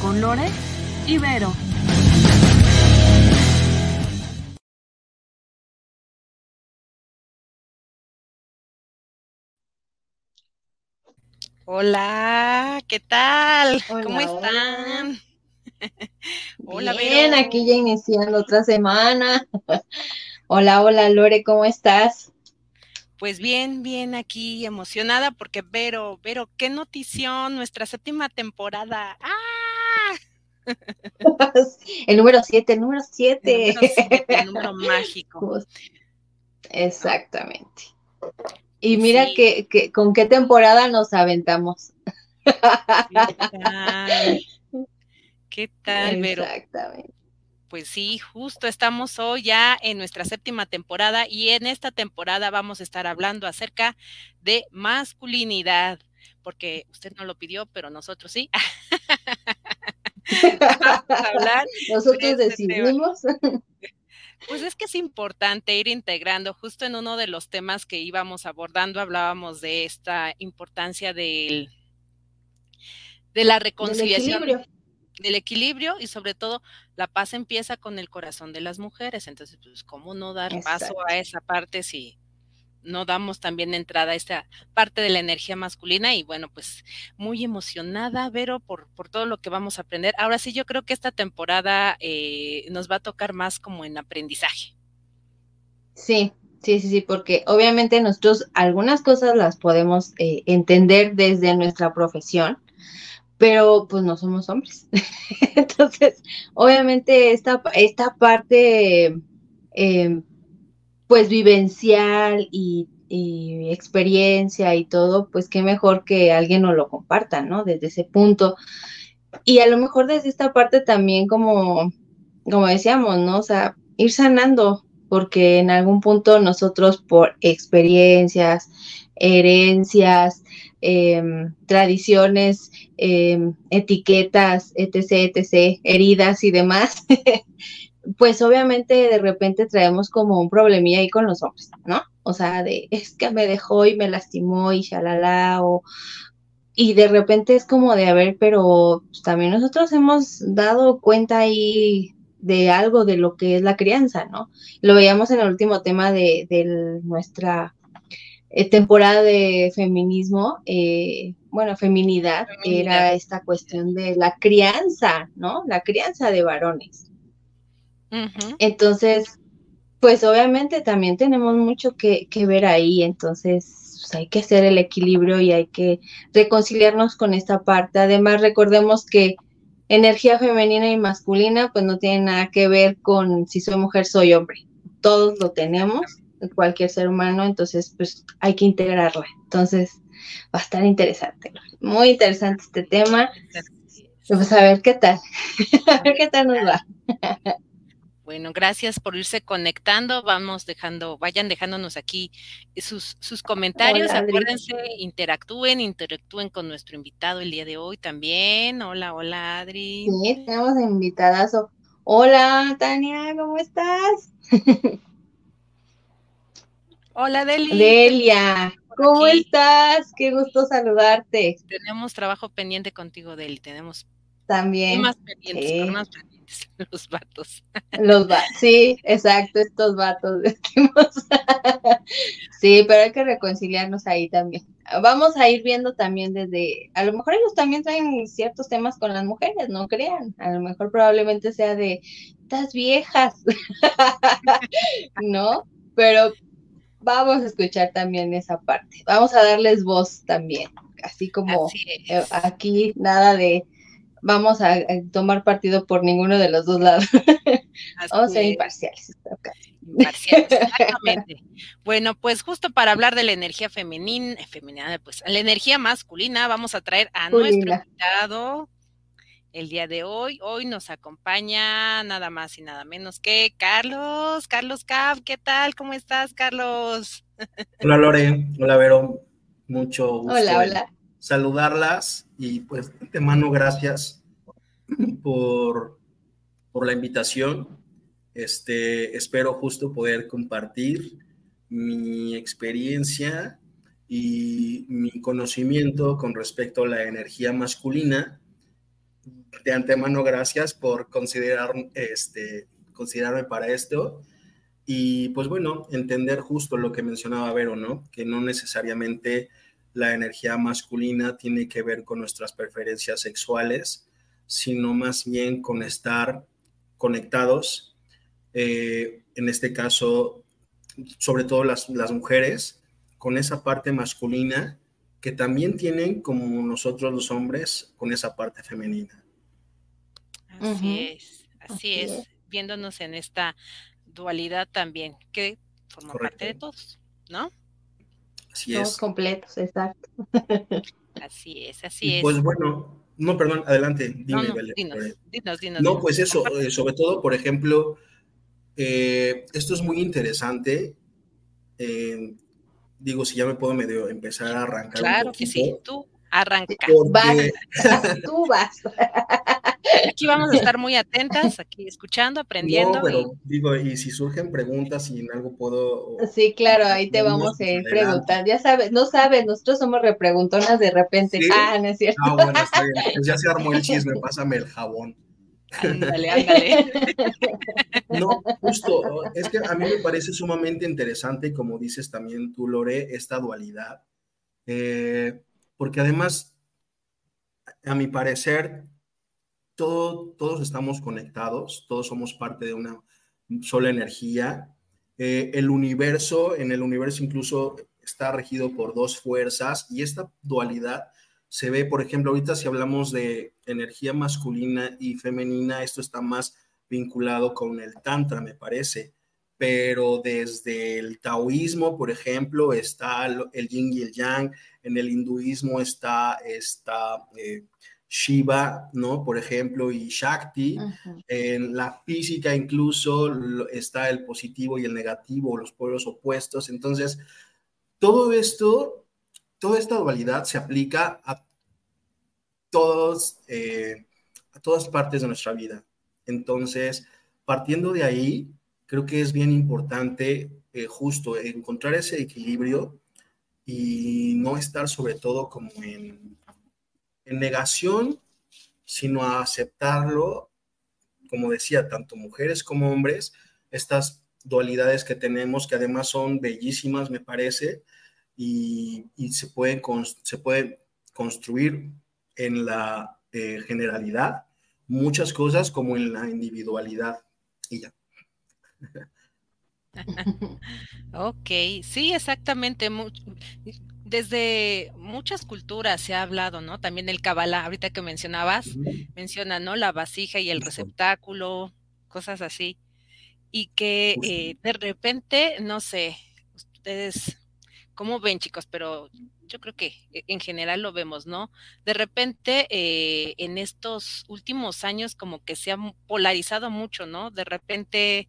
Con Lore y Vero. Hola, ¿qué tal? ¿Cómo están? Hola, Bien, aquí ya iniciando otra semana. hola, hola, Lore, ¿cómo estás? Pues bien, bien aquí emocionada porque Vero, Vero, qué notición, nuestra séptima temporada. ¡Ah! el número siete, el número siete. El número, mágico. Exactamente. Y mira que, con qué temporada nos aventamos. ¿Qué tal? ¿Qué tal, Vero? Exactamente. Pues sí, justo estamos hoy ya en nuestra séptima temporada y en esta temporada vamos a estar hablando acerca de masculinidad, porque usted no lo pidió, pero nosotros sí. nosotros este decidimos. Pues es que es importante ir integrando, justo en uno de los temas que íbamos abordando, hablábamos de esta importancia del, de la reconciliación del equilibrio y sobre todo la paz empieza con el corazón de las mujeres. Entonces, pues, ¿cómo no dar paso a esa parte si no damos también entrada a esta parte de la energía masculina? Y bueno, pues muy emocionada, Vero, por, por todo lo que vamos a aprender. Ahora sí, yo creo que esta temporada eh, nos va a tocar más como en aprendizaje. Sí, Sí, sí, sí, porque obviamente nosotros algunas cosas las podemos eh, entender desde nuestra profesión, pero pues no somos hombres. Entonces, obviamente esta, esta parte, em, pues vivencial y, experiencia y todo, pues qué mejor que alguien nos lo comparta, ¿no? Desde ese punto. Y a lo mejor desde esta parte también como, como decíamos, ¿no? O sea, ir sanando, porque en algún punto nosotros por experiencias, herencias, Em, tradiciones, em, etiquetas, etc., etc., heridas y demás, pues obviamente de repente traemos como un problemilla ahí con los hombres, ¿no? O sea, de es que me dejó y me lastimó y shalala, o, y de repente es como de, a ver, pero pues, también nosotros hemos dado cuenta ahí de algo de lo que es la crianza, ¿no? Lo veíamos en el último tema de, de nuestra eh, temporada de feminismo, eh, bueno, feminidad, era esta cuestión de la crianza, ¿no? La crianza de varones. Entonces, pues obviamente también tenemos mucho que, ver ahí, entonces pues, hay que hacer el equilibrio y hay que reconciliarnos con esta parte. Además, recordemos que energía femenina y masculina pues no tiene nada que ver con si soy mujer, soy hombre. Todos lo tenemos cualquier ser humano, entonces pues hay que integrarla. Entonces va a estar interesante, muy interesante este tema. Pues a ver qué tal, a ver qué tal nos va. Bueno, gracias por irse conectando. Vamos dejando, vayan dejándonos aquí sus, sus comentarios. Acuérdense, interactúen, interactúen con nuestro invitado el día de hoy también. Hola, hola, Adri. Sí, tenemos invitadazo. Hola, Tania, ¿cómo estás? Hola, Delia. Delia, ¿cómo estás? Qué gusto saludarte. Tenemos trabajo pendiente contigo, Delia. Tenemos también más pendientes, más pendientes, los vatos. Los vatos, sí, exacto, estos vatos sí, pero hay que reconciliarnos ahí también. Vamos a ir viendo también desde, a lo mejor ellos también traen ciertos temas con las mujeres, no crean, a lo mejor probablemente sea de estas viejas, ¿no? Pero vamos a escuchar también esa parte. Vamos a darles voz también, así como eh, aquí nada de vamos a, tomar partido por ninguno de los dos lados. vamos a ser imparciales. Imparciales, exactamente. bueno, pues justo para hablar de la energía femenina, femenina, pues la energía masculina, vamos a traer a nuestro invitado el día de hoy. Hoy nos acompaña nada más y nada menos que Carlos, Carlos Cav, ¿qué tal? ¿Cómo estás, Carlos? Hola, Lore. Hola, Vero. Mucho gusto hola, hola. saludarlas y pues te mando gracias por, por la invitación. Este, espero justo poder compartir mi experiencia y mi conocimiento con respecto a la energía masculina de antemano, gracias por considerar, este, considerarme para esto. Y pues bueno, entender justo lo que mencionaba Vero, ¿no? Que no necesariamente la energía masculina tiene que ver con nuestras preferencias sexuales, sino más bien con estar conectados, eh, en este caso, sobre todo las, las mujeres, con esa parte masculina que también tienen, como nosotros los hombres, con esa parte femenina. Así es, así, es, viéndonos en esta dualidad también, que forma parte de todos, ¿no? Así Somos completos, exacto. Así es, así es. Pues bueno, no, perdón, adelante, dime, no, dinos, dinos, No, pues eso, eh, sobre todo, por ejemplo, eh, esto es muy interesante. Eh, digo, si ya me puedo medio empezar a arrancar. Claro que sí, tú arranca. tú vas. Aquí vamos a estar muy atentas, aquí escuchando, aprendiendo. No, pero digo, y si surgen preguntas y en algo puedo. Sí, claro, ahí te vamos a preguntar. Ya sabes, no sabes, nosotros somos repreguntonas de repente. Ah, no es cierto. Ah, bueno, está bien. Pues ya se armó el chisme, pásame el jabón. Ándale, ándale. No, justo, es que a mí me parece sumamente interesante, como dices también tú, Lore, esta dualidad. Eh, porque además, a mi parecer, todos estamos conectados, todos somos parte de una sola energía. Eh, el universo, en el universo incluso está regido por dos fuerzas y esta dualidad se ve, por ejemplo, ahorita si hablamos de energía masculina y femenina, esto está más vinculado con el tantra, me parece, pero desde el taoísmo, por ejemplo, está el yin y el yang, en el hinduismo está, está eh, Shiva, ¿no? Por ejemplo, y Shakti. En la física incluso está el positivo y el negativo, los polos opuestos. Entonces, todo esto, toda esta dualidad se aplica a todos, eh, a todas partes de nuestra vida. Entonces, partiendo de ahí, creo que es bien importante eh, justo encontrar ese equilibrio y no estar sobre todo como en en negación, sino a aceptarlo, como decía, tanto mujeres como hombres, estas dualidades que tenemos, que además son bellísimas, me parece, y, se, pueden, se puede construir en la eh, generalidad muchas cosas como en la individualidad. Y ya. ok, sí, exactamente desde muchas culturas se ha hablado, ¿no? También el Kabbalah, ahorita que mencionabas, menciona, ¿no? La vasija y el receptáculo, cosas así. Y que eh, de repente, no sé, ustedes, ¿cómo ven, chicos? Pero yo creo que e, en general lo vemos, ¿no? De repente, eh, en estos últimos años, como que se ha polarizado mucho, ¿no? De repente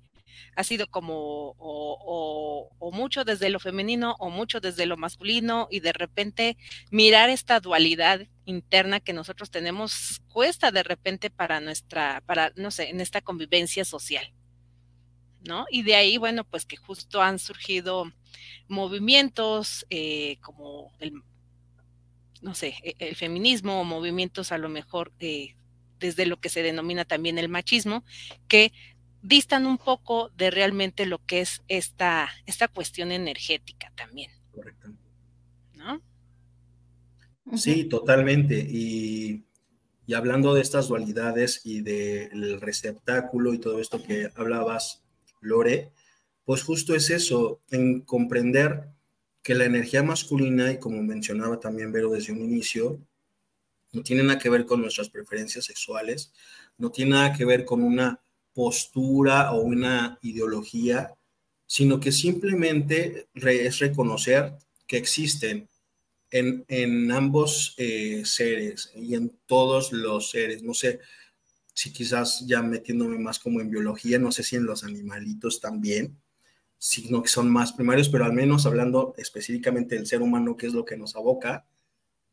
ha sido como o, mucho desde lo femenino o mucho desde lo masculino y de repente mirar esta dualidad interna que nosotros tenemos cuesta de repente para nuestra, para, no sé, en esta convivencia social. ¿No? Y de ahí, bueno, pues que justo han surgido movimientos eh, como el, no sé, e, el feminismo o movimientos a lo mejor eh, desde lo que se denomina también el machismo, que distan un poco de realmente lo que es esta, esta cuestión energética también. Correcto. ¿No? Sí, totalmente. Y, hablando de estas dualidades y del receptáculo y todo esto que hablabas, Lore, pues justo es eso, en comprender que la energía masculina, y como mencionaba también Vero desde un inicio, no tiene nada que ver con nuestras preferencias sexuales, no tiene nada que ver con una postura o una ideología, sino que simplemente es reconocer que existen en, ambos eh, seres y en todos los seres. No sé si quizás ya metiéndome más como en biología, no sé si en los animalitos también, sino que son más primarios, pero al menos hablando específicamente del ser humano, que es lo que nos aboca,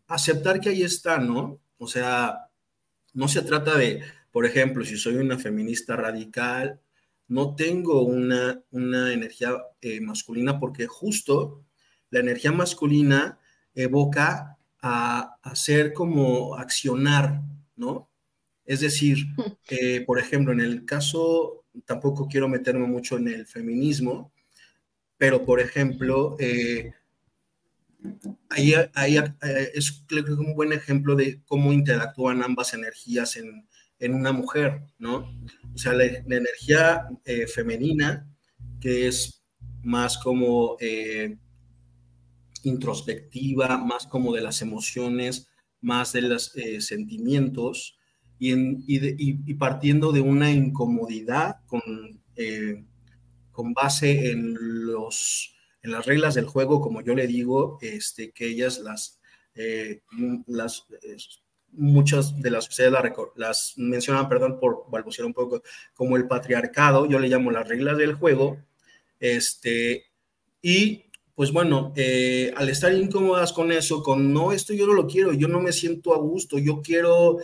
aceptar que ahí está, ¿no? O sea, no se trata de por ejemplo, si soy una feminista radical, no tengo una, una energía eh, masculina porque justo la energía masculina evoca a hacer como accionar, ¿no? Es decir, eh, por ejemplo, en el caso, tampoco quiero meterme mucho en el feminismo, pero por ejemplo, eh, ahí, eh, es un buen ejemplo de cómo interactúan ambas energías en, una mujer, ¿no? O sea, la, energía femenina, que es más como introspectiva, más como de las emociones, más de los sentimientos, y, partiendo de una incomodidad con, eh, con base en, los, en las reglas del juego, como yo le digo, este, que ellas las, eh, las muchas de las ustedes las, las mencionan, perdón por balbucear un poco, como el patriarcado, yo le llamo las reglas del juego, este, y pues bueno, eh, al estar incómodas con eso, con no, esto yo no lo quiero, yo no me siento a gusto, yo quiero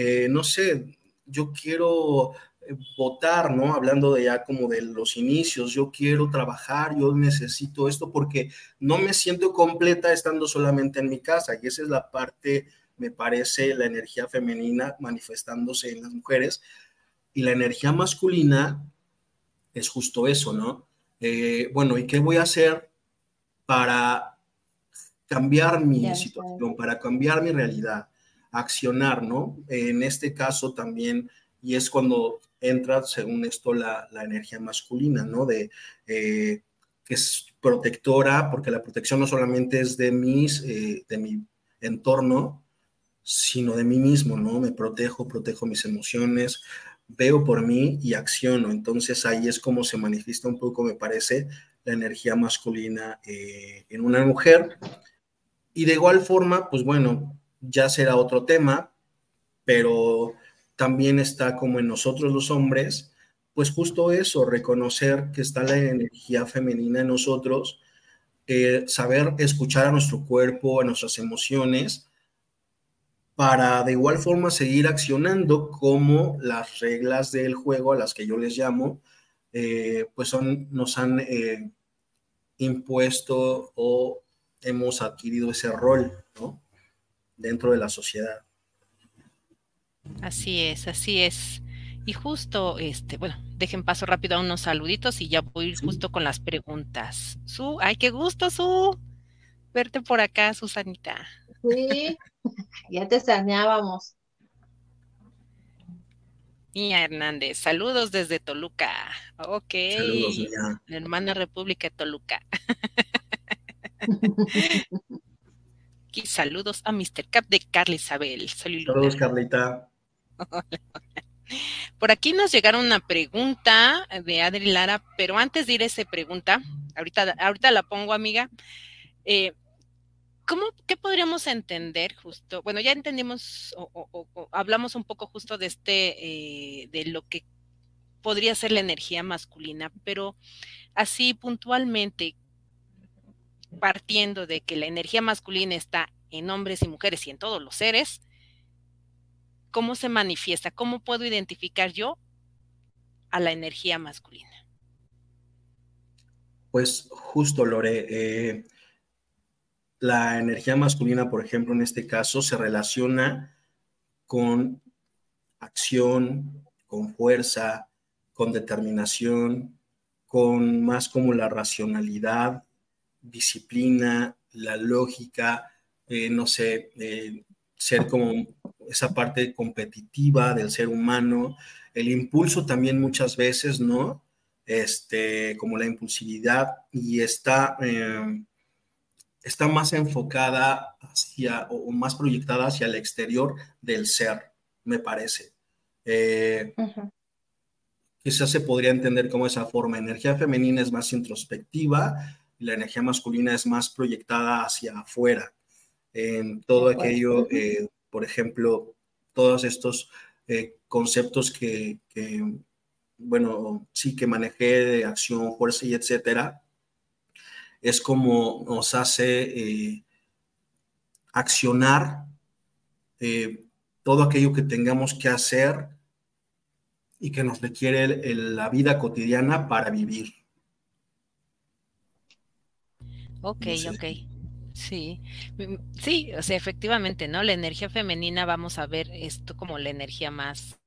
eh, no sé, yo quiero eh, votar, ¿no? Hablando de ya como de los inicios, yo quiero trabajar, yo necesito esto porque no me siento completa estando solamente en mi casa y esa es la parte, me parece, la energía femenina manifestándose en las mujeres y la energía masculina es justo eso, ¿no? Eh, bueno, ¿y qué voy a hacer para cambiar mi situación, para cambiar mi realidad? accionar, ¿no? En este caso también, y es cuando entra, según esto, la, energía masculina, ¿no? De eh, que es protectora, porque la protección no solamente es de mis, eh, de mi entorno, sino de mí mismo, ¿no? Me protejo, protejo mis emociones, veo por mí y acciono. Entonces ahí es como se manifiesta un poco, me parece, la energía masculina eh, en una mujer. Y de igual forma, pues bueno, ya será otro tema, pero también está como en nosotros los hombres, pues justo eso, reconocer que está la energía femenina en nosotros, eh, saber escuchar a nuestro cuerpo, a nuestras emociones, para de igual forma seguir accionando como las reglas del juego, a las que yo les llamo, eh, pues son, nos han eh, impuesto o hemos adquirido ese rol, ¿no? dentro de la sociedad. Así es, así es. Y justo, este, bueno, dejen paso rápido a unos saluditos y ya voy justo con las preguntas. Su, ay, qué gusto, Su, verte por acá, Susanita. Sí, ya te extrañábamos. Mía Hernández, saludos desde Toluca. Ok. Saludos, La hermana República de Toluca. saludos a Mr. Cap de Carla Isabel. Saludos, Carlita. Por aquí nos llegaron una pregunta de Adri Lara, pero antes de ir a esa pregunta, ahorita, ahorita la pongo, amiga. Eh, ¿Cómo, qué podríamos entender justo? Bueno, ya entendimos o, hablamos un poco justo de este, eh, de lo que podría ser la energía masculina, pero así puntualmente, partiendo de que la energía masculina está en hombres y mujeres y en todos los seres, ¿cómo se manifiesta? ¿Cómo puedo identificar yo a la energía masculina? Pues justo, Lore, eh, la energía masculina, por ejemplo, en este caso, se relaciona con acción, con fuerza, con determinación, con más como la racionalidad, disciplina, la lógica, eh, no sé, eh, ser como esa parte competitiva del ser humano, el impulso también muchas veces, ¿no? Este, como la impulsividad y está, eh, está más enfocada hacia o más proyectada hacia el exterior del ser, me parece. Quizás se podría entender como esa forma. Energía femenina es más introspectiva la energía masculina es más proyectada hacia afuera. En todo aquello, eh, por ejemplo, todos estos eh, conceptos que, bueno, sí que manejé de acción, fuerza y etcétera, es como nos hace eh, accionar todo aquello que tengamos que hacer y que nos requiere la vida cotidiana para vivir. Ok, ok. Sí, mm, sí, o sea, efectivamente, ¿no? La energía femenina, vamos a ver esto como la energía más,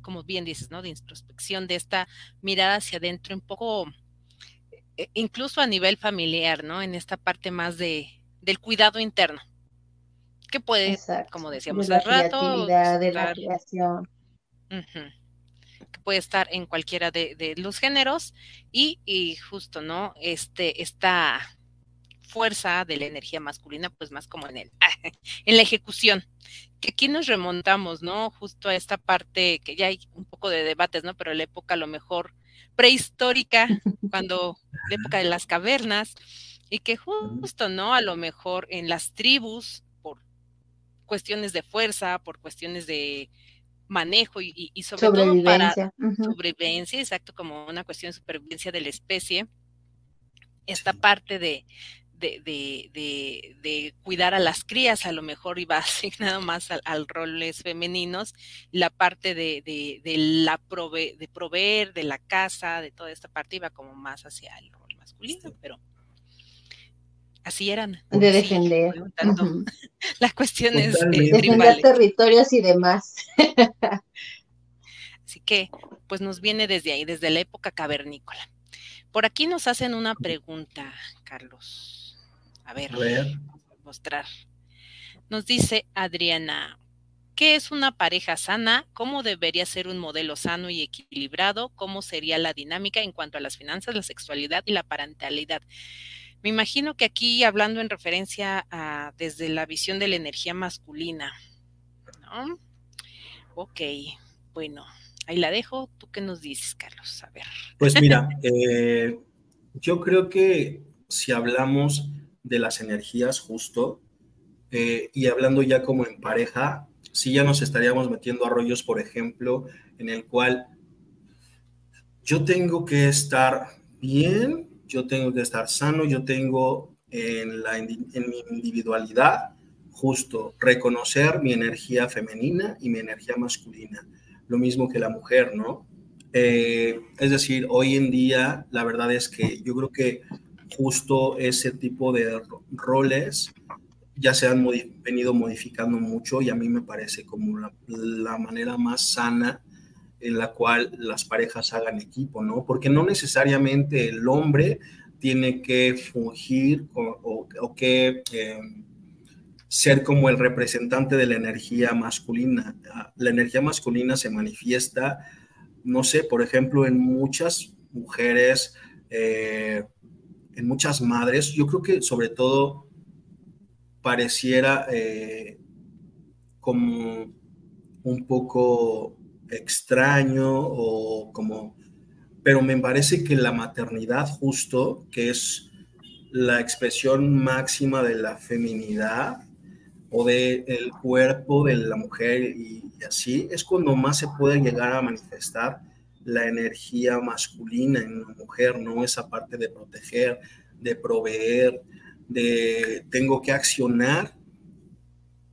como bien dices, ¿no? De introspección, de esta mirada hacia adentro, un poco, incluso a nivel familiar, ¿no? En esta parte más de, del cuidado interno. Que puede, como decíamos hace rato, de la creación. que puede estar en cualquiera de, los géneros y, y, justo, ¿no? Este, esta fuerza de la energía masculina, pues más como en el, en la ejecución. Que aquí nos remontamos, ¿no? Justo a esta parte que ya hay un poco de debates, ¿no? Pero la época a lo mejor prehistórica, cuando la época de las cavernas, y que justo, ¿no? A lo mejor en las tribus, por cuestiones de fuerza, por cuestiones de manejo y, sobre todo para sobrevivencia, exacto, como una cuestión de supervivencia de la especie, esta parte de, de, cuidar a las crías, a lo mejor iba asignado más al, roles femeninos, la parte de, la de proveer, de la casa, de toda esta parte iba como más hacia el rol masculino, pero así eran. De defender. Las cuestiones defender territorios y demás. Así que, pues nos viene desde ahí, desde la época cavernícola. Por aquí nos hacen una pregunta, Carlos. A ver, mostrar. Nos dice Adriana, ¿qué es una pareja sana? ¿Cómo debería ser un modelo sano y equilibrado? ¿Cómo sería la dinámica en cuanto a las finanzas, la sexualidad y la parentalidad? Me imagino que aquí hablando en referencia a desde la visión de la energía masculina, ¿no? Ok, bueno, ahí la dejo. ¿Tú qué nos dices, Carlos? A ver. Pues mira, eh, yo creo que si hablamos de las energías justo, eh, y hablando ya como en pareja, si ya nos estaríamos metiendo a rollos, por ejemplo, en el cual yo tengo que estar bien, yo tengo que estar sano, yo tengo en, la, en mi individualidad justo reconocer mi energía femenina y mi energía masculina, lo mismo que la mujer, ¿no? Eh, es decir, hoy en día la verdad es que yo creo que justo ese tipo de roles ya se han venido modificando mucho y a mí me parece como la, manera más sana en la cual las parejas hagan equipo, ¿no? Porque no necesariamente el hombre tiene que fungir o, que em, ser como el representante de la energía masculina. La energía masculina se manifiesta, no sé, por ejemplo, en muchas mujeres eh, en muchas madres, yo creo que sobre todo pareciera eh, como un poco extraño o como, pero me parece que la maternidad justo, que es la expresión máxima de la feminidad o del el cuerpo de la mujer y así, es cuando más se puede llegar a manifestar la energía masculina en una mujer, ¿no? Esa parte de proteger, de proveer, de tengo que accionar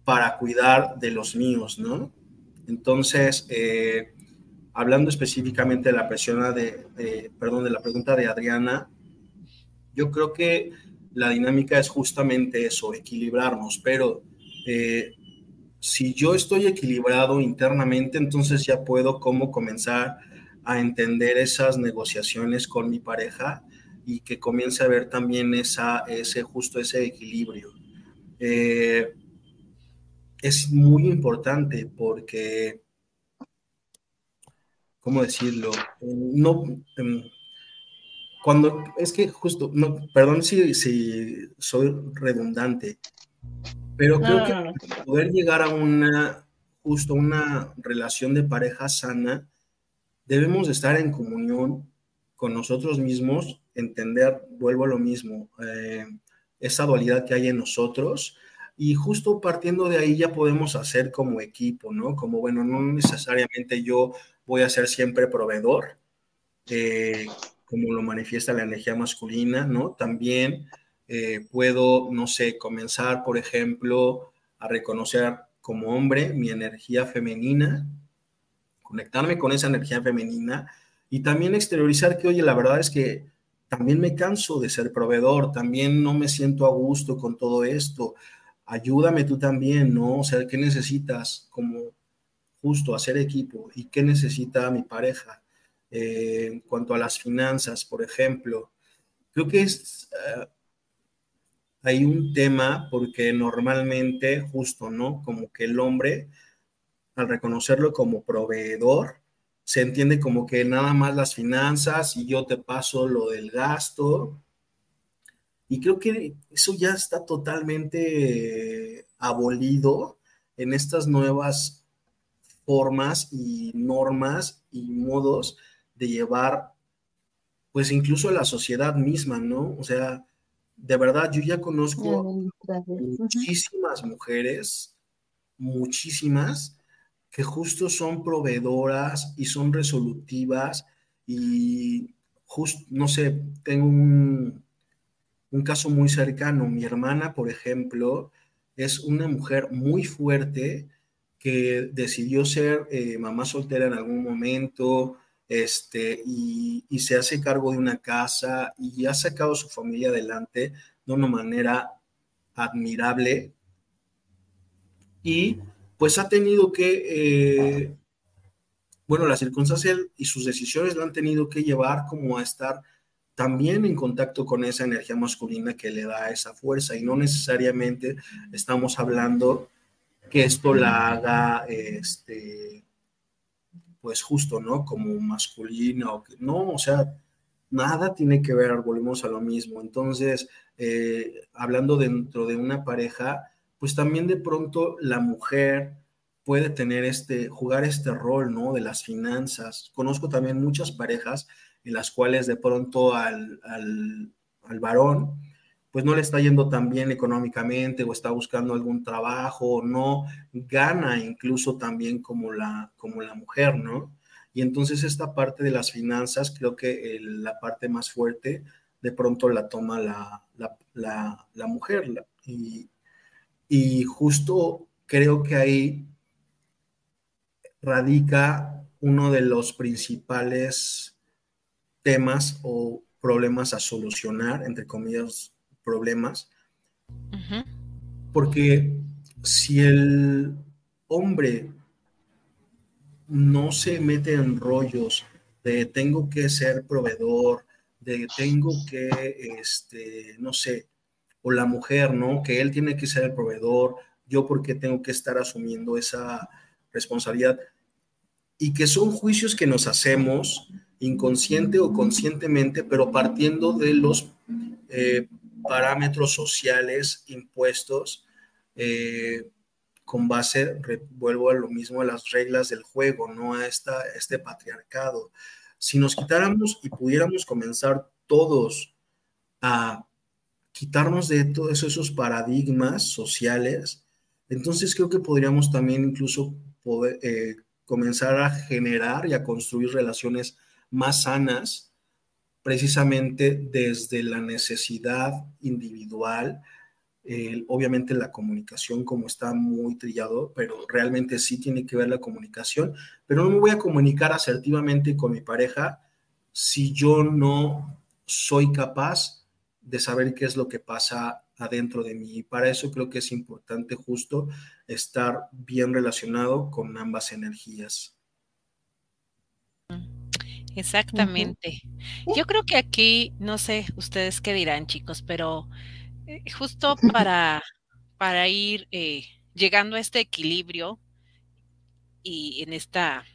para cuidar de los míos, ¿no? Entonces, eh, hablando específicamente de la presión de, perdón, de la pregunta de Adriana, yo creo que la dinámica es justamente eso, equilibrarnos, pero eh, si yo estoy equilibrado internamente, entonces ya puedo cómo comenzar a entender esas negociaciones con mi pareja y que comience a ver también esa, ese justo ese equilibrio. Eh, es muy importante porque, ¿cómo decirlo? No, em, cuando es que justo, no, perdón si, si soy redundante, pero creo que poder llegar a una, justo una relación de pareja sana, debemos estar en comunión con nosotros mismos, entender, vuelvo a lo mismo, eh, esa dualidad que hay en nosotros y justo partiendo de ahí ya podemos hacer como equipo, ¿no? Como, bueno, no necesariamente yo voy a ser siempre proveedor, eh, como lo manifiesta la energía masculina, ¿no? También eh, puedo, no sé, comenzar, por ejemplo, a reconocer como hombre mi energía femenina, conectarme con esa energía femenina y también exteriorizar que, oye, la verdad es que también me canso de ser proveedor, también no me siento a gusto con todo esto. Ayúdame tú también, ¿no? O sea, ¿qué necesitas como justo hacer equipo y qué necesita mi pareja? Eh, en cuanto a las finanzas, por ejemplo, creo que es, eh, hay un tema porque normalmente, justo, ¿no? Como que el hombre, al reconocerlo como proveedor, se entiende como que nada más las finanzas y yo te paso lo del gasto. Y creo que eso ya está totalmente abolido en estas nuevas formas y normas y modos de llevar, pues incluso la sociedad misma, ¿no? O sea, de verdad, yo ya conozco muchísimas mujeres, muchísimas, que justo son proveedoras y son resolutivas y justo, no sé, tengo un, un caso muy cercano. Mi hermana, por ejemplo, es una mujer muy fuerte que decidió ser eh, mamá soltera en algún momento, este, y, y, se hace cargo de una casa y ha sacado a su familia adelante de una manera admirable. Y pues ha tenido que, eh, bueno, las circunstancias y sus decisiones lo han tenido que llevar como a estar también en contacto con esa energía masculina que le da esa fuerza y no necesariamente estamos hablando que esto la haga, este, pues justo, ¿no? Como masculina o no, o sea, nada tiene que ver, volvemos a lo mismo. Entonces, eh, hablando dentro de una pareja, pues también de pronto la mujer puede tener este, jugar este rol, ¿no? De las finanzas. Conozco también muchas parejas en las cuales de pronto al, al, varón, pues no le está yendo tan bien económicamente o está buscando algún trabajo o no gana incluso también como la, como la mujer, ¿no? Y entonces esta parte de las finanzas, creo que la parte más fuerte de pronto la toma la, la, la mujer. y, y justo creo que ahí radica uno de los principales temas o problemas a solucionar, entre comillas, problemas. Porque si el hombre no se mete en rollos de tengo que ser proveedor, de tengo que, este, no sé, la mujer, ¿no? Que él tiene que ser el proveedor, yo porque tengo que estar asumiendo esa responsabilidad. Y que son juicios que nos hacemos inconsciente o conscientemente, pero partiendo de los eh, parámetros sociales impuestos eh, con base, vuelvo a lo mismo, a las reglas del juego, no a esta, este patriarcado. Si nos quitáramos y pudiéramos comenzar todos a quitarnos de todos esos paradigmas sociales, entonces creo que podríamos también incluso eh, comenzar a generar y a construir relaciones más sanas, precisamente desde la necesidad individual. obviamente la comunicación como está muy trillado, pero realmente sí tiene que ver la comunicación, pero no me voy a comunicar asertivamente con mi pareja si yo no soy capaz de saber qué es lo que pasa adentro de mí. Y para eso creo que es importante justo estar bien relacionado con ambas energías. Exactamente. Yo creo que aquí, no sé ustedes qué dirán chicos, pero eh, justo para, para ir eh, llegando a este equilibrio y en esta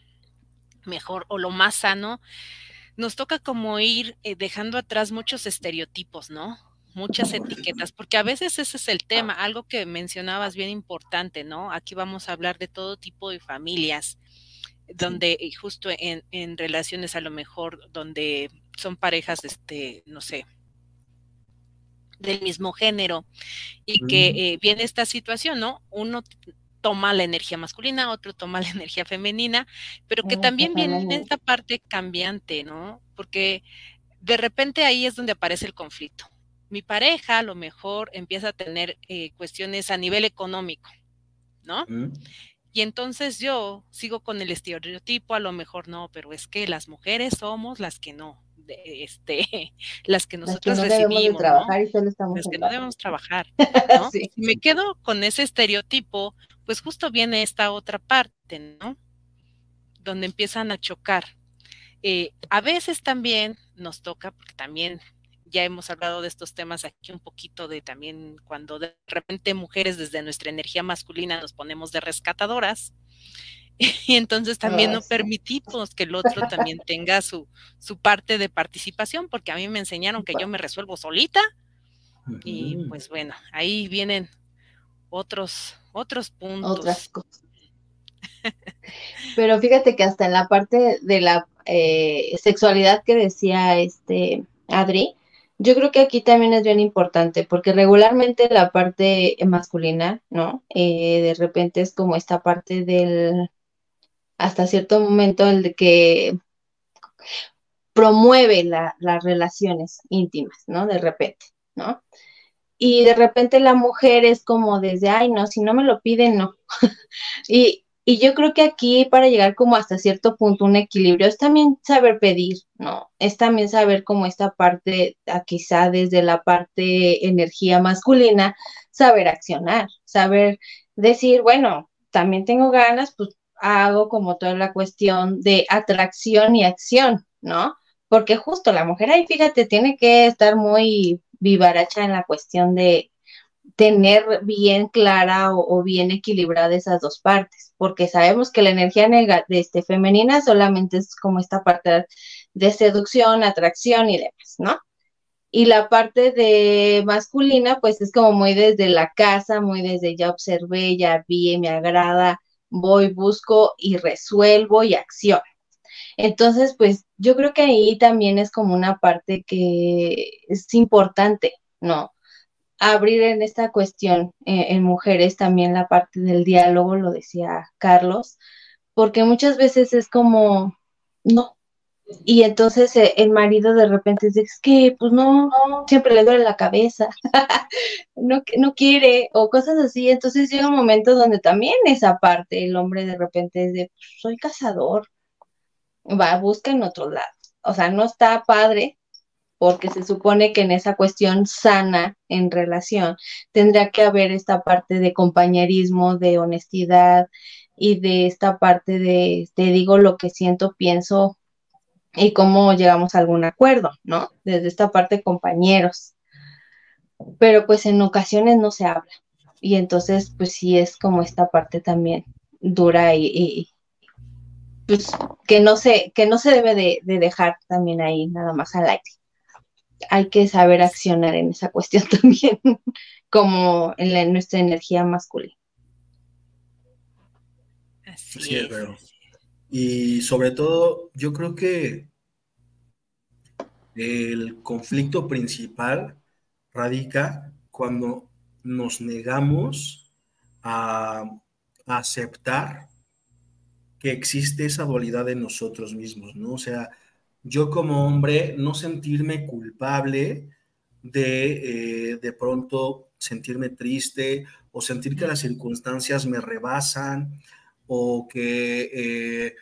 mejor o lo más sano, nos toca como ir eh, dejando atrás muchos estereotipos, ¿no? Muchas etiquetas, porque a veces ese es el tema, algo que mencionabas bien importante, ¿no? Aquí vamos a hablar de todo tipo de familias, donde justo en, en relaciones a lo mejor, donde son parejas, este, no sé, del mismo género, y que eh, viene esta situación, ¿no? Uno toma la energía masculina, otro toma la energía femenina, pero que también viene esta parte cambiante, ¿no? Porque de repente ahí es donde aparece el conflicto. Mi pareja a lo mejor empieza a tener eh, cuestiones a nivel económico, ¿no? Y entonces yo sigo con el estereotipo, a lo mejor no, pero es que las mujeres somos las que no este, las que nosotros las que no recibimos. trabajar y solo estamos las que no debemos trabajar. sí. Si me quedo con ese estereotipo, pues justo viene esta otra parte, ¿no? Donde empiezan a chocar. Eh, a veces también nos toca, porque también ya hemos hablado de estos temas aquí un poquito de también cuando de repente mujeres desde nuestra energía masculina nos ponemos de rescatadoras y entonces también no permitimos que el otro también tenga su, su parte de participación, porque a mí me enseñaron que yo me resuelvo solita y pues bueno, ahí vienen otros, otros puntos. Otras cosas. Pero fíjate que hasta en la parte de la eh, sexualidad que decía este Adri, yo creo que aquí también es bien importante, porque regularmente la parte masculina, ¿no? Eh, de repente es como esta parte del, hasta cierto momento, el de que promueve las relaciones íntimas, ¿no? De repente, ¿no? Y de repente la mujer es como desde, ay, no, si no me lo piden, no. y, y yo creo que aquí para llegar como hasta cierto punto un equilibrio es también saber pedir, ¿no? Es también saber cómo esta parte, quizá desde la parte energía masculina, saber accionar, saber decir, bueno, también tengo ganas, pues hago como toda la cuestión de atracción y acción, ¿no? Porque justo la mujer ahí, fíjate, tiene que estar muy vivaracha en la cuestión de tener bien clara o, bien equilibrada esas dos partes, porque sabemos que la energía de este, femenina solamente es como esta parte de seducción, atracción y demás, ¿no? Y la parte de masculina, pues es como muy desde la casa, muy desde ya observé, ya vi, me agrada, voy, busco y resuelvo y acción. Entonces, pues yo creo que ahí también es como una parte que es importante, ¿no? abrir en esta cuestión eh, en mujeres también la parte del diálogo, lo decía Carlos, porque muchas veces es como, no. Y entonces eh, el marido de repente dice, es que pues no, siempre le duele la cabeza, no, no quiere, o cosas así. Entonces llega un momento donde también esa parte, el hombre de repente es de, pues, soy cazador, va, busca en otro lado. O sea, no está padre porque se supone que en esa cuestión sana en relación tendría que haber esta parte de compañerismo, de honestidad y de esta parte de te digo lo que siento, pienso y cómo llegamos a algún acuerdo, ¿no? Desde esta parte compañeros. Pero pues en ocasiones no se habla. Y entonces pues sí es como esta parte también dura y, pues que no se, que no se debe de, de dejar también ahí nada más al aire hay que saber accionar en esa cuestión también, como en, nuestra energía masculina. Así es. Y sobre todo, yo creo que el conflicto principal radica cuando nos negamos a, aceptar que existe esa dualidad en nosotros mismos, ¿no? O sea, yo como hombre no sentirme culpable de eh, de pronto sentirme triste o sentir que las circunstancias me rebasan o que eh,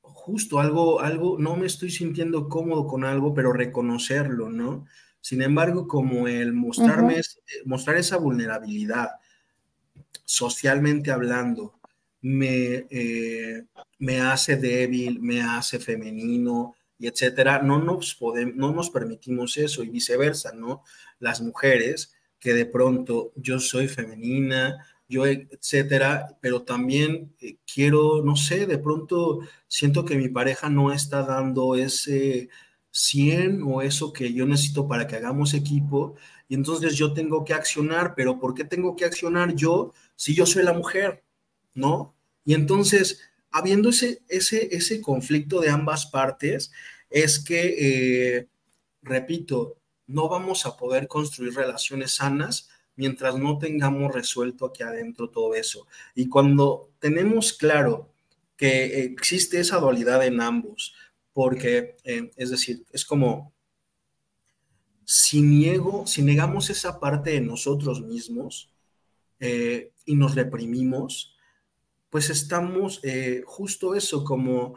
justo algo, algo, no me estoy sintiendo cómodo con algo, pero reconocerlo, ¿no? Sin embargo, como el mostrarme, mostrar esa vulnerabilidad, socialmente hablando, me, eh, me hace débil, me hace femenino, y etcétera, no nos, podemos, no nos permitimos eso y viceversa, ¿no? Las mujeres que de pronto yo soy femenina, yo, etcétera, pero también eh, quiero, no sé, de pronto siento que mi pareja no está dando ese 100 o eso que yo necesito para que hagamos equipo y entonces yo tengo que accionar, pero ¿por qué tengo que accionar yo si yo soy la mujer? ¿No? Y entonces habiendo ese, ese, ese conflicto de ambas partes, es que, eh, repito, no vamos a poder construir relaciones sanas mientras no tengamos resuelto aquí adentro todo eso. Y cuando tenemos claro que existe esa dualidad en ambos, porque, eh, es decir, es como si niego, si negamos esa parte de nosotros mismos eh, y nos reprimimos, pues estamos eh, justo eso, como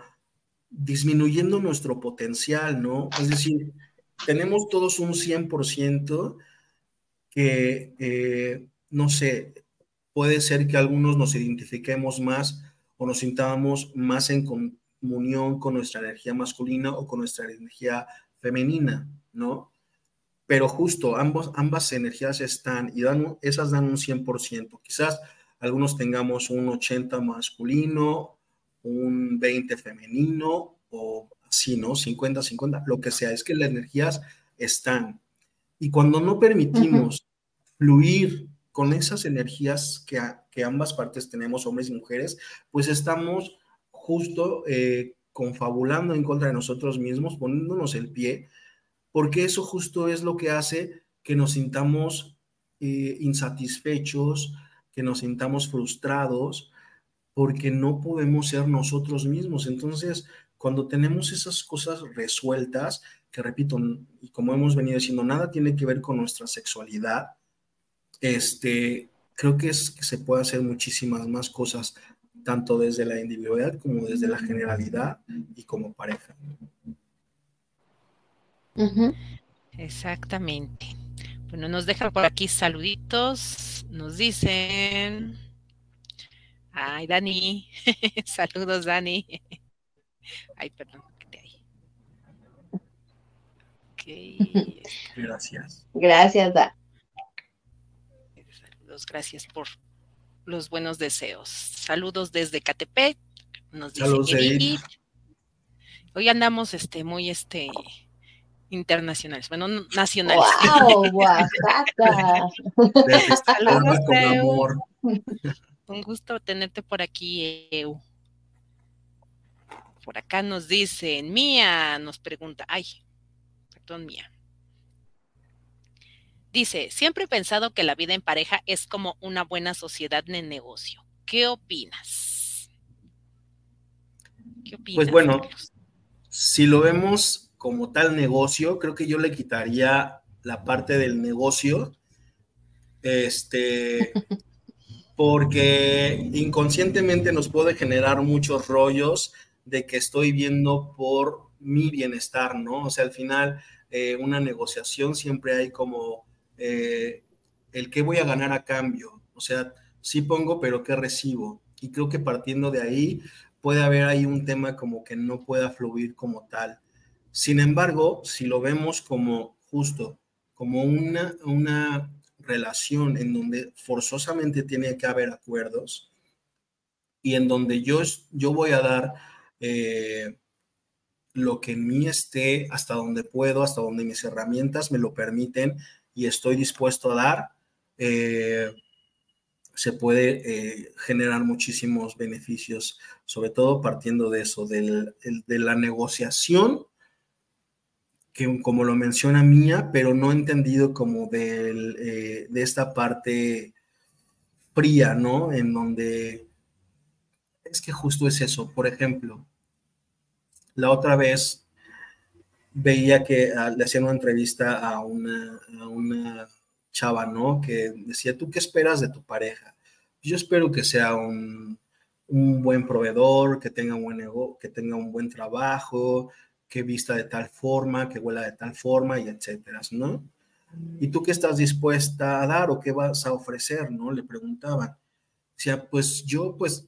disminuyendo nuestro potencial, ¿no? Es decir, tenemos todos un 100% que, eh, no sé, puede ser que algunos nos identifiquemos más o nos sintamos más en comunión con nuestra energía masculina o con nuestra energía femenina, ¿no? Pero justo ambos, ambas energías están y dan, esas dan un 100%. Quizás algunos tengamos un 80 masculino, un 20 femenino o así, ¿no? 50-50, lo que sea. Es que las energías están. Y cuando no permitimos fluir con esas energías que, que, ambas partes tenemos, hombres y mujeres, pues estamos justo eh, confabulando en contra de nosotros mismos, poniéndonos el pie, porque eso justo es lo que hace que nos sintamos eh, insatisfechos, que nos sintamos frustrados, porque no podemos ser nosotros mismos. Entonces, cuando tenemos esas cosas resueltas, que repito, y como hemos venido diciendo, nada tiene que ver con nuestra sexualidad, este, creo que, es, que se puede hacer muchísimas más cosas, tanto desde la individualidad como desde la generalidad y como pareja. Exactamente. Bueno, nos deja por aquí saluditos. Nos dicen. Ay, Dani. Saludos, Dani. Ay, perdón. Okay. Gracias. Gracias, Dani gracias por los buenos deseos. Saludos desde Catepec. Nos dice Hoy andamos este muy este internacionales, bueno, nacionales. Wow, Saludos, Un gusto tenerte por aquí, Eu. Por acá nos dicen, Mía nos pregunta, ay, perdón, Mía. Dice, siempre he pensado que la vida en pareja es como una buena sociedad de negocio. ¿Qué opinas? ¿Qué opinas? Pues bueno, si lo vemos como tal negocio, creo que yo le quitaría la parte del negocio, este, porque inconscientemente nos puede generar muchos rollos de que estoy viendo por mi bienestar, ¿no? O sea, al final, eh, una negociación siempre hay como eh, el qué voy a ganar a cambio. O sea, sí pongo, pero qué recibo. Y creo que partiendo de ahí puede haber ahí un tema como que no pueda fluir como tal. Sin embargo, si lo vemos como justo, como una, una relación en donde forzosamente tiene que haber acuerdos y en donde yo, yo voy a dar eh, lo que en mí esté, hasta donde puedo, hasta donde mis herramientas me lo permiten, y estoy dispuesto a dar, eh, se puede eh, generar muchísimos beneficios, sobre todo partiendo de eso, de la negociación, como lo menciona Mía, pero no entendido como eh, de esta parte fría, ¿no? En donde es que justo es eso. Por ejemplo, la otra vez veía que ah, le hacían una entrevista a una, una chava, ¿no? Que decía, ¿tú qué esperas de tu pareja? Yo espero que sea un, un buen proveedor, que tenga un buen, que tenga un buen trabajo, que vista de tal forma, que huela de tal forma y etcétera, ¿no? ¿Y tú qué estás dispuesta a dar o qué vas a ofrecer, no? Le preguntaban. Decía, pues yo, pues,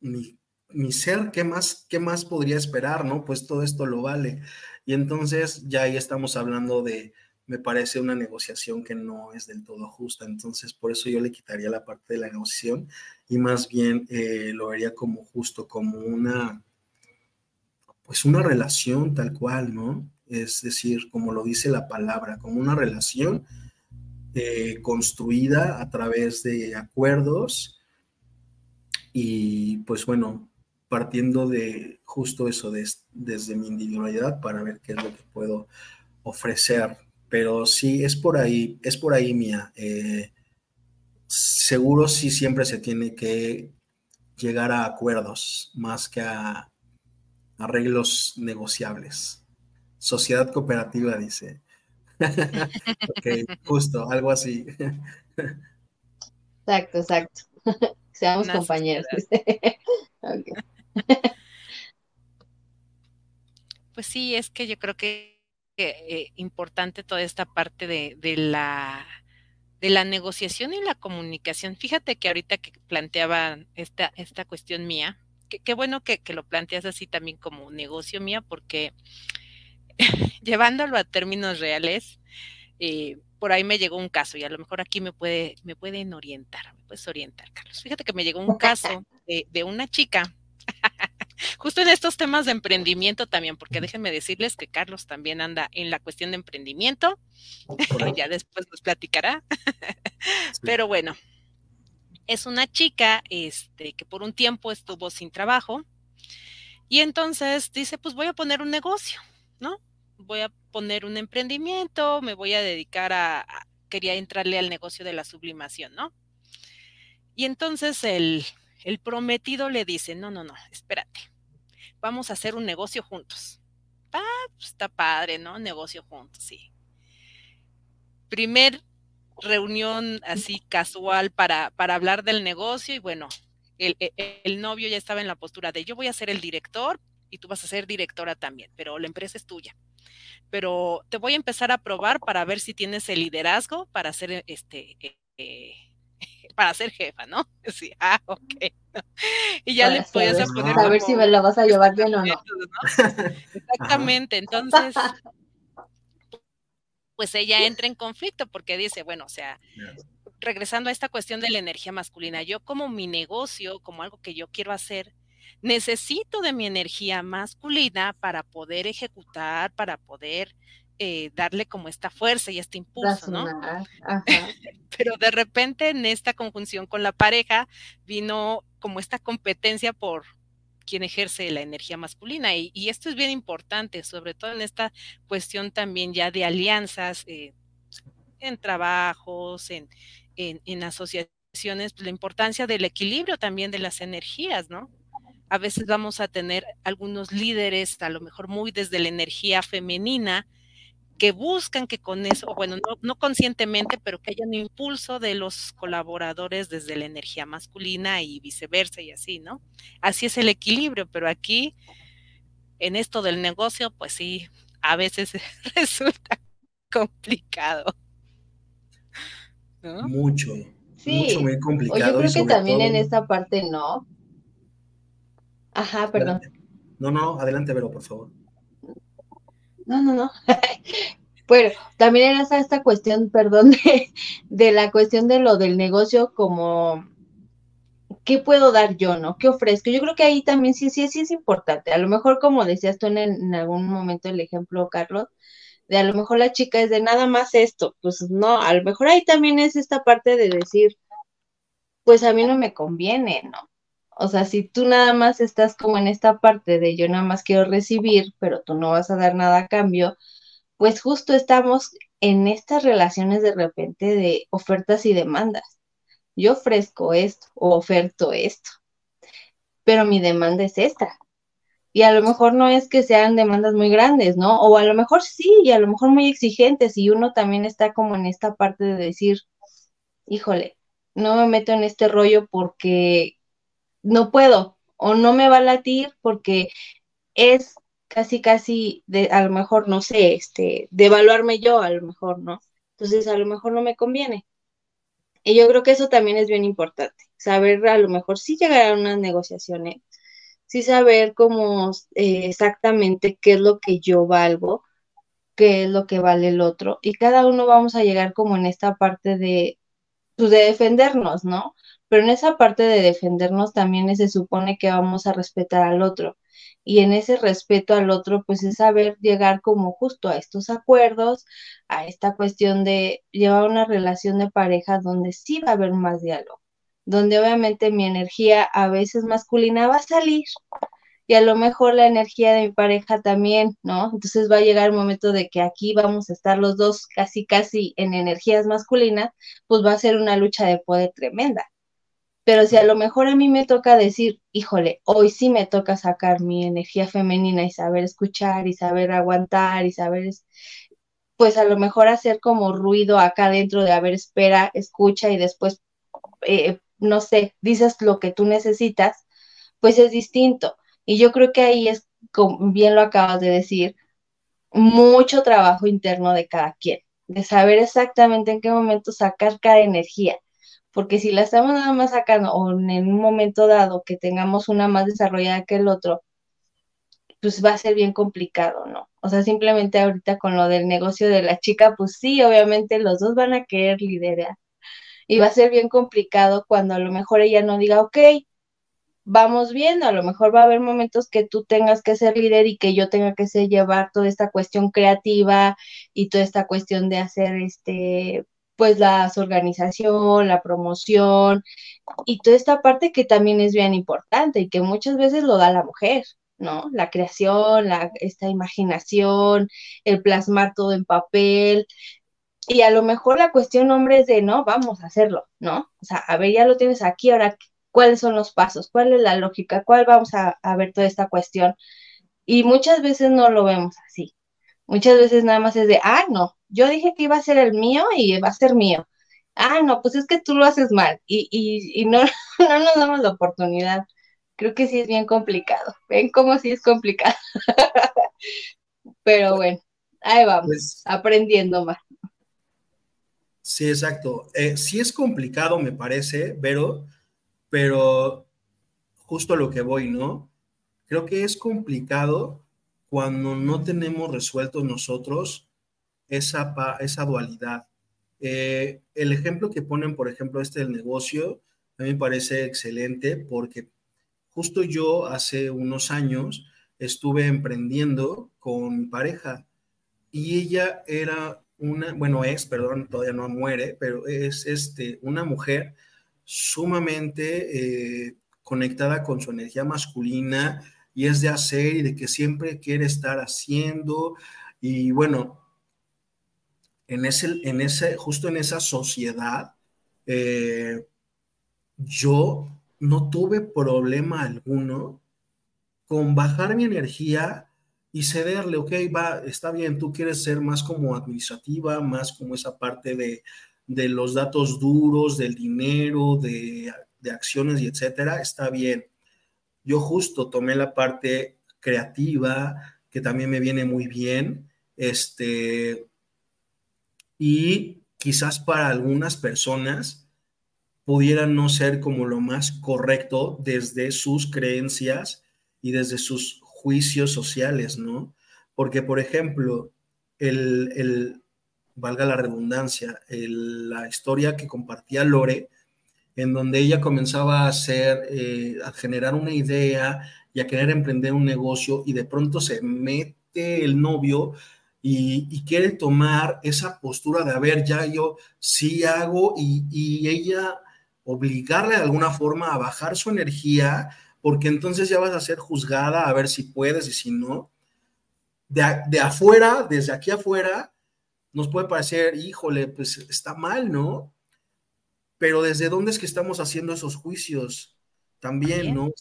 mi mi ser, ¿qué más, ¿qué más podría esperar? ¿No? Pues todo esto lo vale. Y entonces ya ahí estamos hablando de, me parece una negociación que no es del todo justa. Entonces, por eso yo le quitaría la parte de la negociación y más bien eh, lo vería como justo, como una, pues una relación tal cual, ¿no? Es decir, como lo dice la palabra, como una relación eh, construida a través de acuerdos y pues bueno, partiendo de justo eso, desde mi individualidad para ver qué es lo que puedo ofrecer. Pero sí, es por ahí, es por ahí mía. Eh, seguro sí siempre se tiene que llegar a acuerdos más que a arreglos negociables. Sociedad cooperativa, dice. ok, justo, algo así. exacto, exacto. Seamos compañeros. Pues sí, es que yo creo que eh, importante toda esta parte de, de, la de la negociación y la comunicación. Fíjate que ahorita que planteaba esta, esta cuestión mía, qué bueno que, que, lo planteas así también como negocio mía, porque llevándolo a términos reales, eh, por ahí me llegó un caso y a lo mejor aquí me puede, me pueden orientar, me puedes orientar, Carlos. Fíjate que me llegó un caso de, de una chica justo en estos temas de emprendimiento también, porque déjenme decirles que Carlos también anda en la cuestión de emprendimiento, ya después nos platicará, pero bueno, es una chica este, que por un tiempo estuvo sin trabajo y entonces dice, pues voy a poner un negocio, ¿no? Voy a poner un emprendimiento, me voy a dedicar a, a quería entrarle al negocio de la sublimación, ¿no? Y entonces el, el prometido le dice, no, no, no, espérate, vamos a hacer un negocio juntos. Ah, pues está padre, ¿no? Negocio juntos, sí. Primer reunión así casual para, para hablar del negocio y bueno, el, el, el, novio ya estaba en la postura de yo voy a ser el director y tú vas a ser directora también, pero la empresa es tuya. Pero te voy a empezar a probar para ver si tienes el liderazgo para hacer este eh, para ser jefa, ¿no? Sí, ah, ok. Y ya le puedes poner. A ver si me lo vas a llevar bien o no. Exactamente, entonces, pues ella entra en conflicto porque dice, bueno, o sea, regresando a esta cuestión de la energía masculina, yo como mi negocio, como algo que yo quiero hacer, necesito de mi energía masculina para poder ejecutar, para poder eh, darle como esta fuerza y este impulso, ¿no? Ajá. Pero de repente en esta conjunción con la pareja vino como esta competencia por quien ejerce la energía masculina y, esto es bien importante, sobre todo en esta cuestión también ya de alianzas eh, en trabajos, en, en, asociaciones, la importancia del equilibrio también de las energías, ¿no? A veces vamos a tener algunos líderes, a lo mejor muy desde la energía femenina, que buscan que con eso, bueno, no, no, conscientemente, pero que haya un impulso de los colaboradores desde la energía masculina y viceversa y así, ¿no? Así es el equilibrio, pero aquí, en esto del negocio, pues sí, a veces resulta complicado. ¿no? Mucho, sí. mucho, muy complicado. O yo creo que también todo... en esta parte no. Ajá, perdón. Adelante. No, no, adelante, Vero, por favor. No, no, no. bueno, también era esta, cuestión, perdón, de, de, la cuestión de lo del negocio como, ¿qué puedo dar yo, no? ¿Qué ofrezco? Yo creo que ahí también sí, sí, sí es importante. A lo mejor, como decías tú en, en algún momento el ejemplo, Carlos, de a lo mejor la chica es de nada más esto, pues no, a lo mejor ahí también es esta parte de decir, pues a mí no me conviene, ¿no? O sea, si tú nada más estás como en esta parte de yo nada más quiero recibir, pero tú no vas a dar nada a cambio, pues justo estamos en estas relaciones de repente de ofertas y demandas. Yo ofrezco esto o oferto esto, pero mi demanda es esta. Y a lo mejor no es que sean demandas muy grandes, ¿no? O a lo mejor sí, y a lo mejor muy exigentes, y uno también está como en esta parte de decir, híjole, no me meto en este rollo porque no puedo o no me va a latir porque es casi, casi, de, a lo mejor, no sé, este, de evaluarme yo, a lo mejor, ¿no? Entonces, a lo mejor no me conviene. Y yo creo que eso también es bien importante, saber a lo mejor sí llegar a unas negociaciones, sí saber cómo eh, exactamente qué es lo que yo valgo, qué es lo que vale el otro, y cada uno vamos a llegar como en esta parte de, pues, de defendernos, ¿no? Pero en esa parte de defendernos también se supone que vamos a respetar al otro. Y en ese respeto al otro, pues es saber llegar como justo a estos acuerdos, a esta cuestión de llevar una relación de pareja donde sí va a haber más diálogo, donde obviamente mi energía a veces masculina va a salir y a lo mejor la energía de mi pareja también, ¿no? Entonces va a llegar el momento de que aquí vamos a estar los dos casi, casi en energías masculinas, pues va a ser una lucha de poder tremenda pero si a lo mejor a mí me toca decir, híjole, hoy sí me toca sacar mi energía femenina y saber escuchar y saber aguantar y saber, pues a lo mejor hacer como ruido acá dentro de, a ver, espera, escucha y después, eh, no sé, dices lo que tú necesitas, pues es distinto. Y yo creo que ahí es como bien lo acabas de decir, mucho trabajo interno de cada quien, de saber exactamente en qué momento sacar cada energía. Porque si la estamos nada más sacando o en un momento dado que tengamos una más desarrollada que el otro, pues va a ser bien complicado, ¿no? O sea, simplemente ahorita con lo del negocio de la chica, pues sí, obviamente los dos van a querer liderar. Y va a ser bien complicado cuando a lo mejor ella no diga, ok, vamos viendo, a lo mejor va a haber momentos que tú tengas que ser líder y que yo tenga que ser llevar toda esta cuestión creativa y toda esta cuestión de hacer este pues la organización, la promoción y toda esta parte que también es bien importante y que muchas veces lo da la mujer, ¿no? La creación, la, esta imaginación, el plasmar todo en papel. Y a lo mejor la cuestión, hombre, es de, no, vamos a hacerlo, ¿no? O sea, a ver, ya lo tienes aquí, ahora, ¿cuáles son los pasos? ¿Cuál es la lógica? ¿Cuál vamos a, a ver toda esta cuestión? Y muchas veces no lo vemos así. Muchas veces nada más es de, ah, no, yo dije que iba a ser el mío y va a ser mío. Ah, no, pues es que tú lo haces mal y, y, y no, no nos damos la oportunidad creo que sí es bien complicado. Ven cómo sí es complicado. Pero bueno, ahí vamos, pues aprendiendo más. Sí, exacto. Eh, sí es complicado, me parece, pero, pero justo a lo que voy, ¿no? Creo que es complicado cuando no tenemos resuelto nosotros esa, esa dualidad. Eh, el ejemplo que ponen, por ejemplo, este del negocio, a mí me parece excelente porque Justo yo hace unos años estuve emprendiendo con mi pareja y ella era una, bueno, es, perdón, todavía no muere, pero es este, una mujer sumamente eh, conectada con su energía masculina y es de hacer y de que siempre quiere estar haciendo y bueno, en ese, en ese, justo en esa sociedad, eh, yo no tuve problema alguno con bajar mi energía y cederle, ok, va, está bien, tú quieres ser más como administrativa, más como esa parte de, los datos duros, del dinero, de, de acciones y etcétera, está bien. Yo justo tomé la parte creativa, que también me viene muy bien, este, y quizás para algunas personas, pudiera no ser como lo más correcto desde sus creencias y desde sus juicios sociales, ¿no? Porque, por ejemplo, el, valga la redundancia, la historia que compartía Lore, en donde ella comenzaba a hacer, eh, a generar una idea y a querer emprender un negocio y de pronto se mete el novio y, y quiere tomar esa postura de, a ver, ya yo sí hago y, y ella obligarle de alguna forma a bajar su energía, porque entonces ya vas a ser juzgada a ver si puedes y si no. De, afuera, desde aquí afuera, nos puede parecer, híjole, pues está mal, ¿no? Pero desde dónde es que estamos haciendo esos juicios también, ¿no?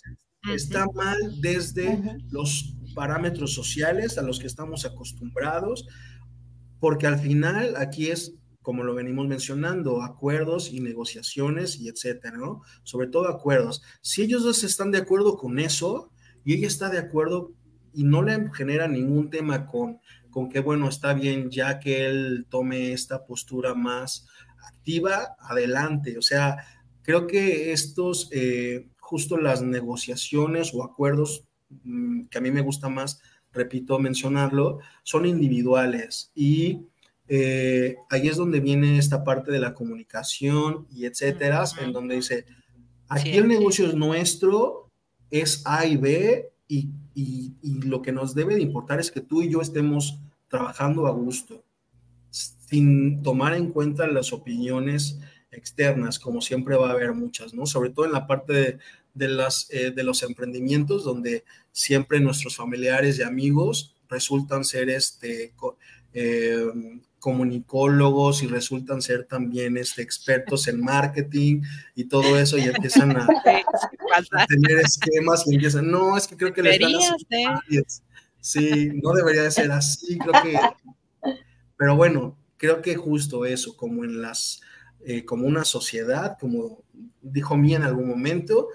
Está mal desde los parámetros sociales a los que estamos acostumbrados, porque al final aquí es como lo venimos mencionando, acuerdos y negociaciones y etcétera, ¿no? Sobre todo acuerdos. Si ellos dos están de acuerdo con eso y ella está de acuerdo y no le genera ningún tema con, con que, bueno, está bien ya que él tome esta postura más activa, adelante. O sea, creo que estos, eh, justo las negociaciones o acuerdos, que a mí me gusta más, repito, mencionarlo, son individuales. Y eh, ahí es donde viene esta parte de la comunicación y etcétera, en donde dice, aquí el negocio es nuestro, es A y B, y, lo que nos debe de importar es que tú y yo estemos trabajando a gusto, sin tomar en cuenta las opiniones externas, como siempre va a haber muchas, ¿no? Sobre todo en la parte de, las, eh, de los emprendimientos, donde siempre nuestros familiares y amigos resultan ser este, eh, comunicólogos y resultan ser también este, expertos en marketing y todo eso y empiezan a, tener esquemas y empiezan, no, es que creo que les dan Sí, no debería de ser así, creo que, pero bueno, creo que justo eso, como en las, eh, como una sociedad, como dijo Mía en algún momento,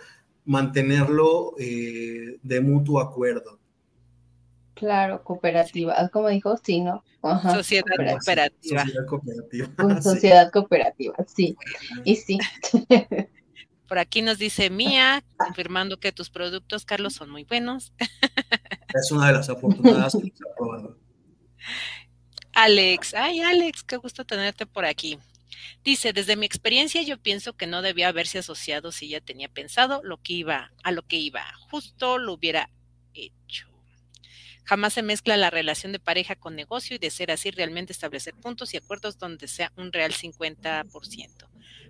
mantenerlo eh, de mutuo acuerdo. Claro, cooperativa. Como dijo, sí, ¿no? sociedad cooperativa. Sociedad cooperativa. Sociedad cooperativa, sí. Y sí. Por aquí nos dice Mía, confirmando que tus productos, Carlos, son muy buenos. Es una de las afortunadas que ha probado. Alex, ay Alex, qué gusto tenerte por aquí. Dice, desde mi experiencia yo pienso que no debía haberse asociado si ya tenía pensado lo que iba, a lo que iba, justo lo hubiera hecho. Jamás se mezcla la relación de pareja con negocio y de ser así realmente establecer puntos y acuerdos donde sea un real 50%.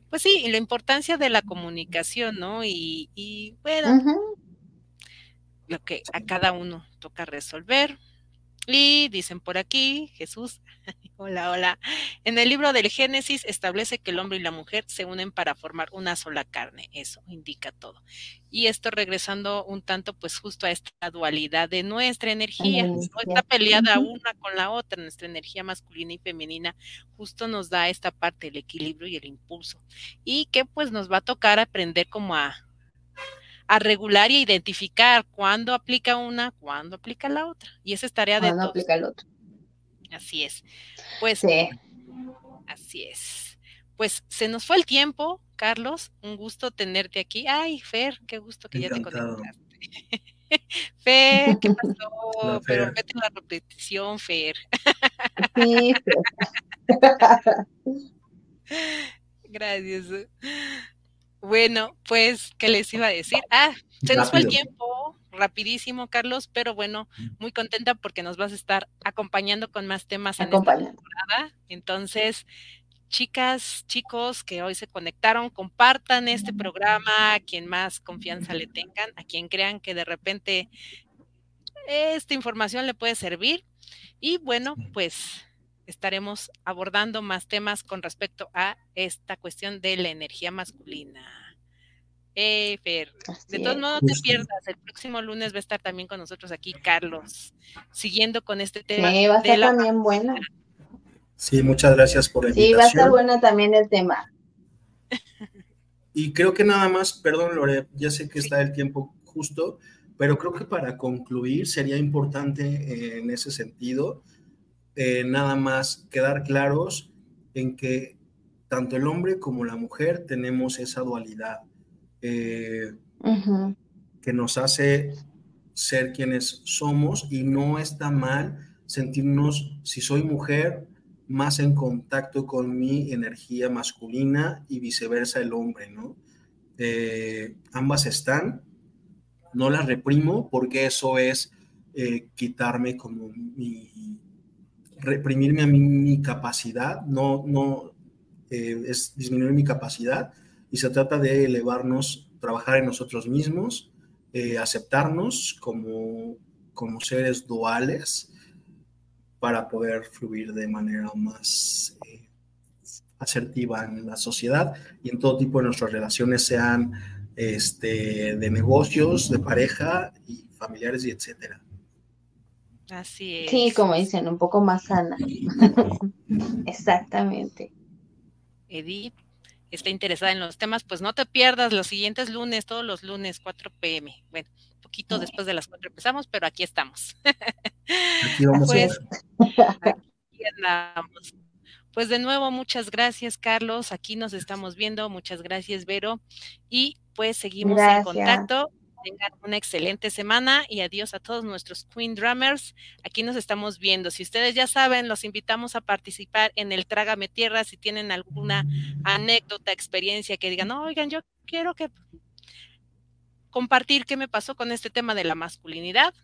Pues sí, y la importancia de la comunicación, ¿no? Y, y bueno, lo que a cada uno toca resolver. Y dicen por aquí, Jesús, hola, hola, en el libro del Génesis establece que el hombre y la mujer se unen para formar una sola carne, eso indica todo. Y esto regresando un tanto pues justo a esta dualidad de nuestra energía, no está peleada una con la otra, nuestra energía masculina y femenina justo nos da esta parte, el equilibrio y el impulso. Y que pues nos va a tocar aprender como a a regular y identificar cuándo aplica una, cuándo aplica la otra. Y esa es tarea de todos. aplica el otro. Así es. Pues sí. así es. Pues se nos fue el tiempo, Carlos. Un gusto tenerte aquí. Ay, Fer, qué gusto que ya te conectaste. Fer, ¿qué pasó? Pero vete la repetición, Fer. sí, Fer. Gracias. Bueno, pues, ¿qué les iba a decir? Ah, se nos fue el tiempo, rapidísimo, Carlos, pero bueno, muy contenta porque nos vas a estar acompañando con más temas en esta temporada. Entonces, chicas, chicos que hoy se conectaron, compartan este programa a quien más confianza le tengan, a quien crean que de repente esta información le puede servir. Y bueno, pues estaremos abordando más temas con respecto a esta cuestión de la energía masculina. Eh, Fer, de todos modos, no te pierdas. El próximo lunes va a estar también con nosotros aquí Carlos, siguiendo con este tema. Sí, va a estar también buena. Sí, muchas gracias por la invitación. Sí, va a estar buena también el tema. Y creo que nada más, perdón Lore, ya sé que está el tiempo justo, pero creo que para concluir sería importante eh, en ese sentido eh, nada más quedar claros en que tanto el hombre como la mujer tenemos esa dualidad eh, que nos hace ser quienes somos y no está mal sentirnos, si soy mujer, más en contacto con mi energía masculina y viceversa el hombre, ¿no? Eh, ambas están, no las reprimo porque eso es quitarme como mi, reprimirme a mí mi capacidad, no, no eh, es disminuir mi capacidad y se trata de elevarnos, trabajar en nosotros mismos, eh, aceptarnos como, como seres duales para poder fluir de manera más eh, asertiva en la sociedad y en todo tipo de nuestras relaciones, sean este, de negocios, de pareja y familiares y etcétera. Así es. Sí, como dicen, un poco más sana. Exactamente. Edith está interesada en los temas, pues no te pierdas los siguientes lunes, todos los lunes, 4 pm. Bueno, un poquito después de las 4 empezamos, pero aquí estamos. Aquí vamos pues, aquí andamos. Pues de nuevo, muchas gracias, Carlos. Aquí nos estamos viendo. Muchas gracias, Vero. Y pues seguimos en contacto tengan una excelente semana y adiós a todos nuestros Queen Drummers. Aquí nos estamos viendo. Si ustedes ya saben, los invitamos a participar en el Trágame Tierra. Si tienen alguna anécdota, experiencia que digan, oigan, yo quiero que compartir qué me pasó con este tema de la masculinidad,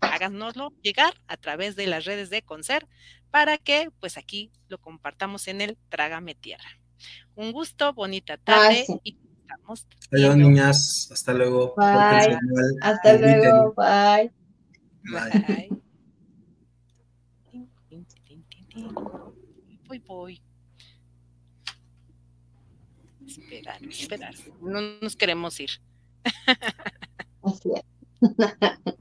háganoslo llegar a través de las redes de Concert para que pues aquí lo compartamos en el Trágame Tierra. Un gusto, bonita tarde y Adiós, niñas. Hasta luego. Bye. Hasta luego. Bye. Bye. Voy, voy. Esperar, esperar. No nos queremos ir. Así es.